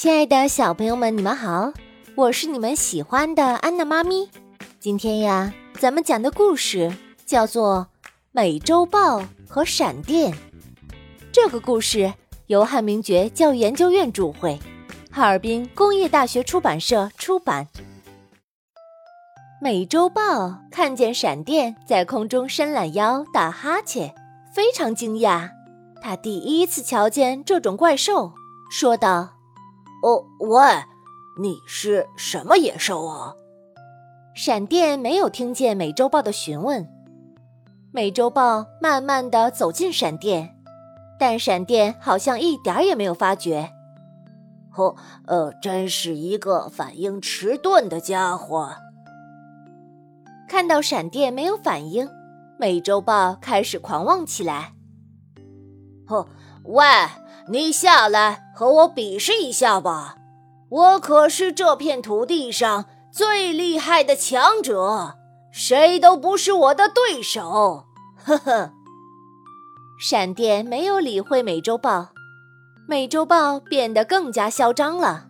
亲爱的小朋友们，你们好，我是你们喜欢的安娜妈咪。今天呀，咱们讲的故事叫做《美洲豹和闪电》。这个故事由汉明觉教育研究院主绘，哈尔滨工业大学出版社出版。美洲豹看见闪电在空中伸懒腰、打哈欠，非常惊讶。他第一次瞧见这种怪兽，说道。哦，喂，你是什么野兽啊？闪电没有听见美洲豹的询问。美洲豹慢慢的走近闪电，但闪电好像一点也没有发觉。哦，呃，真是一个反应迟钝的家伙。看到闪电没有反应，美洲豹开始狂妄起来。哦，喂！你下来和我比试一下吧，我可是这片土地上最厉害的强者，谁都不是我的对手。呵呵。闪电没有理会美洲豹，美洲豹变得更加嚣张了。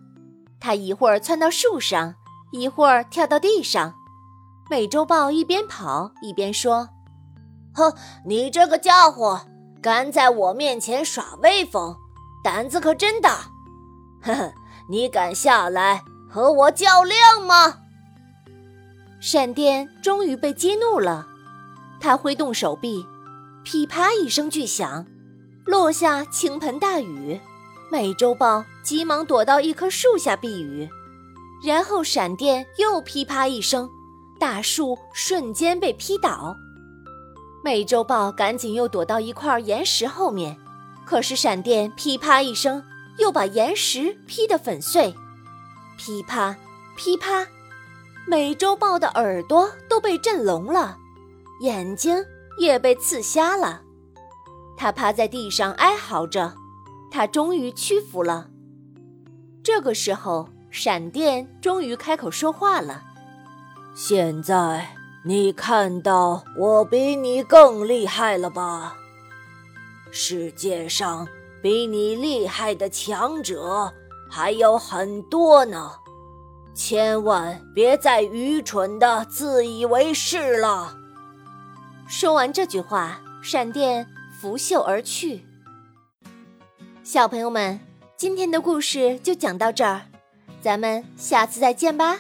它一会儿窜到树上，一会儿跳到地上。美洲豹一边跑一边说：“哼，你这个家伙，敢在我面前耍威风！”胆子可真大，呵呵，你敢下来和我较量吗？闪电终于被激怒了，他挥动手臂，噼啪一声巨响，落下倾盆大雨。美洲豹急忙躲到一棵树下避雨，然后闪电又噼啪一声，大树瞬间被劈倒。美洲豹赶紧又躲到一块岩石后面。可是闪电噼啪一声，又把岩石劈得粉碎。噼啪，噼啪，美洲豹的耳朵都被震聋了，眼睛也被刺瞎了。它趴在地上哀嚎着，它终于屈服了。这个时候，闪电终于开口说话了：“现在你看到我比你更厉害了吧？”世界上比你厉害的强者还有很多呢，千万别再愚蠢的自以为是了。说完这句话，闪电拂袖而去。小朋友们，今天的故事就讲到这儿，咱们下次再见吧。